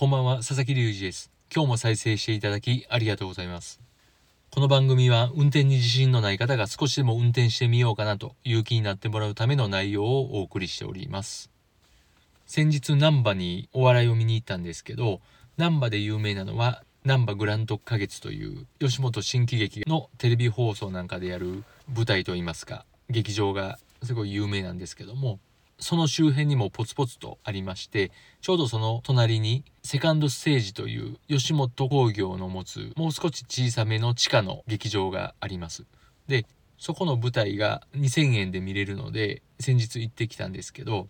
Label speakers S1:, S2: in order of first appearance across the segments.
S1: こんばんは、佐々木隆二です。今日も再生していただきありがとうございます。この番組は運転に自信のない方が少しでも運転してみようかなという気になってもらうための内容をお送りしております。先日難波にお笑いを見に行ったんですけど、難波で有名なのは難波グランド花月という吉本新喜劇のテレビ放送なんかでやる舞台といいますか、劇場がすごい有名なんですけども、その周辺にもポツポツとありましてちょうどその隣にセカンドステージという吉本興業の持つもう少し小さめの地下の劇場があります。でそこの舞台が2000円で見れるので先日行ってきたんですけど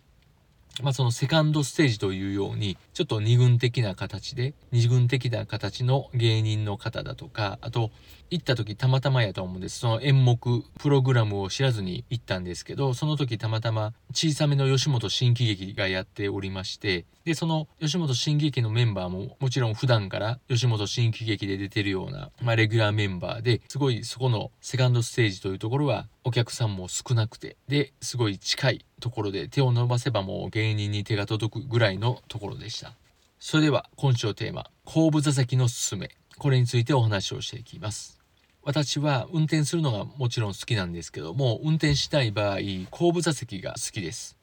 S1: まあそのセカンドステージというようにちょっと二軍的な形で二軍的な形の芸人の方だとかあと行った時たまたまやと思うんです。その演目プログラムを知らずに行ったんですけどその時たまたま小さめの吉本新喜劇がやっておりましてでその吉本新喜劇のメンバーももちろん普段から吉本新喜劇で出てるような、まあ、レギュラーメンバーですごいそこのセカンドステージというところはお客さんも少なくてですごい近いところで手を伸ばせばもう芸人に手が届くぐらいのところでした。それでは今週のテーマ後部座席のすすめ。これについてお話をしていきます。私は運転するのがもちろん好きなんですけども運転しない場合後部座席が好きです。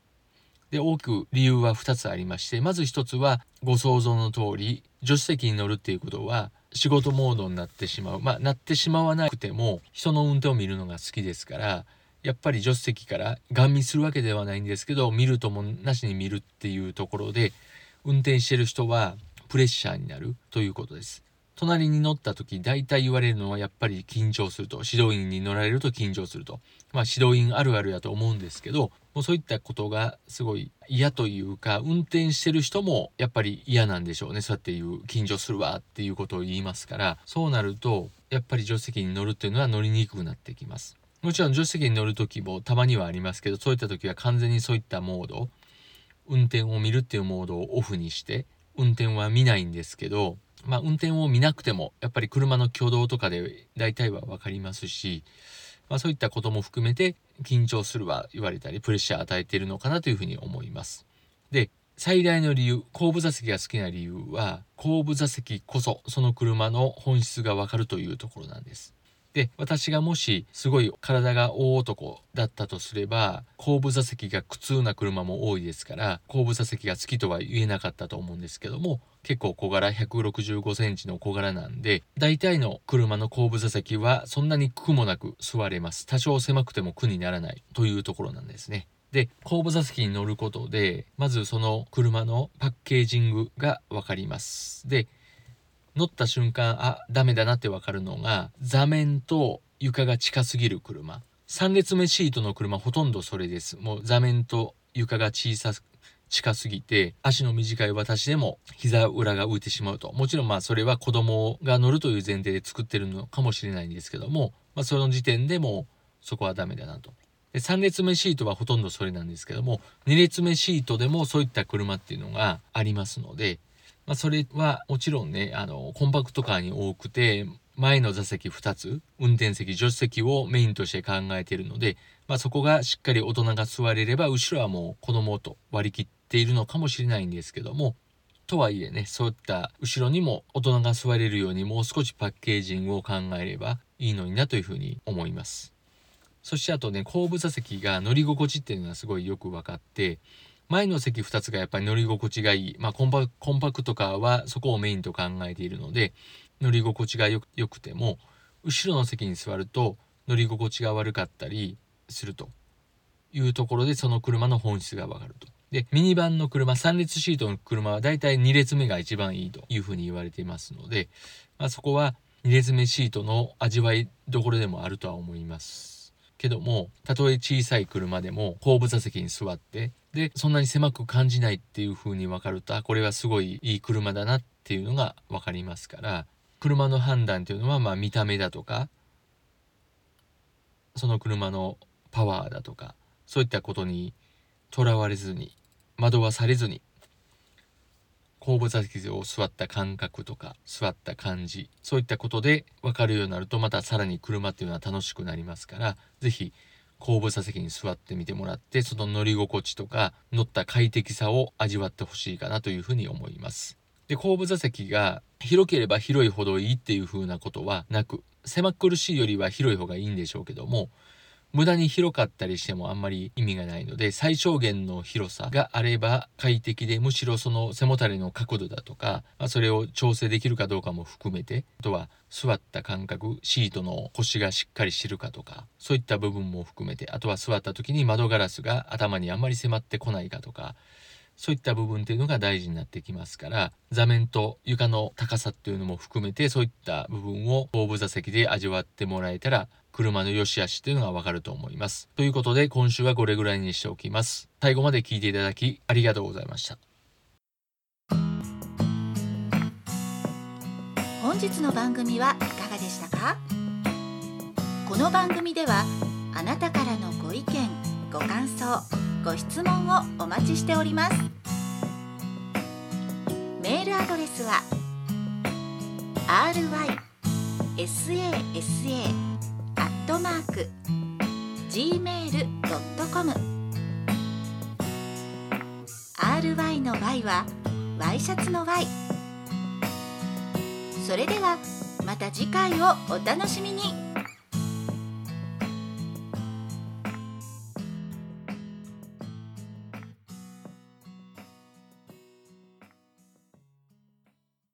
S1: で大きく理由は2つありましてまず1つはご想像の通り助手席に乗るっていうことは仕事モードになってしまう。まあなってしまわなくても人の運転を見るのが好きですからやっぱり助手席からガン見するわけではないんですけど見るともなしに見るっていうところで運転してる人はプレッシャーになるということです。隣に乗った時大体言われるのはやっぱり緊張すると。指導員に乗られると緊張すると。まあ指導員あるあるやと思うんですけどもうそういったことがすごい嫌というか運転してる人もやっぱり嫌なんでしょうね。そうやっていう緊張するわっていうことを言いますから。そうなるとやっぱり助手席に乗るっていうのは乗りにくくなってきます。もちろん助手席に乗る時もたまにはありますけどそういった時は完全にそういったモード。運転を見るっていうモードをオフにして運転は見ないんですけどまあ運転を見なくてもやっぱり車の挙動とかで大体は分かりますし、まあ、そういったことも含めて緊張するは言われたりプレッシャー与えているのかなというふうに思います。で最大の理由後部座席が好きな理由は後部座席こそその車の本質がわかるというところなんです。で私がもしすごい体が大男だったとすれば後部座席が苦痛な車も多いですから後部座席が好きとは言えなかったと思うんですけども結構小柄165センチの小柄なんで大体の車の後部座席はそんなに苦もなく座れます。多少狭くても苦にならないというところなんですね。で後部座席に乗ることでまずその車のパッケージングが分かります。で乗った瞬間あダメだなって分かるのが座面と床が近すぎる車。3列目シートの車ほとんどそれです。もう座面と床が小さ近すぎて足の短い私でも膝裏が浮いてしまうと。もちろんまあそれは子供が乗るという前提で作ってるのかもしれないんですけども、まあ、その時点でもうそこはダメだなと。で3列目シートはほとんどそれなんですけども2列目シートでもそういった車っていうのがありますので、まあ、それはもちろんねあのコンパクトカーに多くて前の座席2つ運転席助手席をメインとして考えているので、まあ、そこがしっかり大人が座れれば後ろはもう子供と割り切っているのかもしれないんですけどもとはいえねそういった後ろにも大人が座れるようにもう少しパッケージングを考えればいいのになというふうに思います。そしてあとね後部座席が乗り心地っていうのがすごいよく分かって前の席2つがやっぱり乗り心地がいい、まあ、コンパコンパクトカーはそこをメインと考えているので乗り心地がよくても後ろの席に座ると乗り心地が悪かったりするというところでその車の本質が分かると。でミニバンの車3列シートの車はだいたい2列目が一番いいというふうに言われていますので、まあ、そこは2列目シートの味わいどころでもあるとは思います。けどもたとえ小さい車でも後部座席に座ってでそんなに狭く感じないっていう風に分かるとあこれはすごいいい車だなっていうのが分かりますから車の判断というのはまあ見た目だとかその車のパワーだとかそういったことにとらわれずに惑わされずに後部座席を座った感覚とか座った感じそういったことで分かるようになるとまたさらに車っていうのは楽しくなりますから是非後部座席に座ってみてもらってその乗り心地とか乗った快適さを味わってほしいかなというふうに思います。で後部座席が広ければ広いほどいいっていう風なことはなく狭苦しいよりは広い方がいいんでしょうけども無駄に広かったりしてもあんまり意味がないので最小限の広さがあれば快適でむしろその背もたれの角度だとか、まあ、それを調整できるかどうかも含めてあとは座った感覚シートの腰がしっかりしてるかとかそういった部分も含めてあとは座った時に窓ガラスが頭にあんまり迫ってこないかとかそういった部分っていうのが大事になってきますから座面と床の高さっていうのも含めてそういった部分を後部座席で味わってもらえたら車の良し悪しっていうのがわかると思います。ということで今週はこれぐらいにしておきます。最後まで聞いていただきありがとうございました。
S2: 本日の番組はいかがでしたか？この番組ではあなたからのご意見ご感想ご質問をお待ちしておりますメールアドレスは rysasa トマーク gmail.com RY の Y はワイシャツの Y それではまた次回をお楽しみに。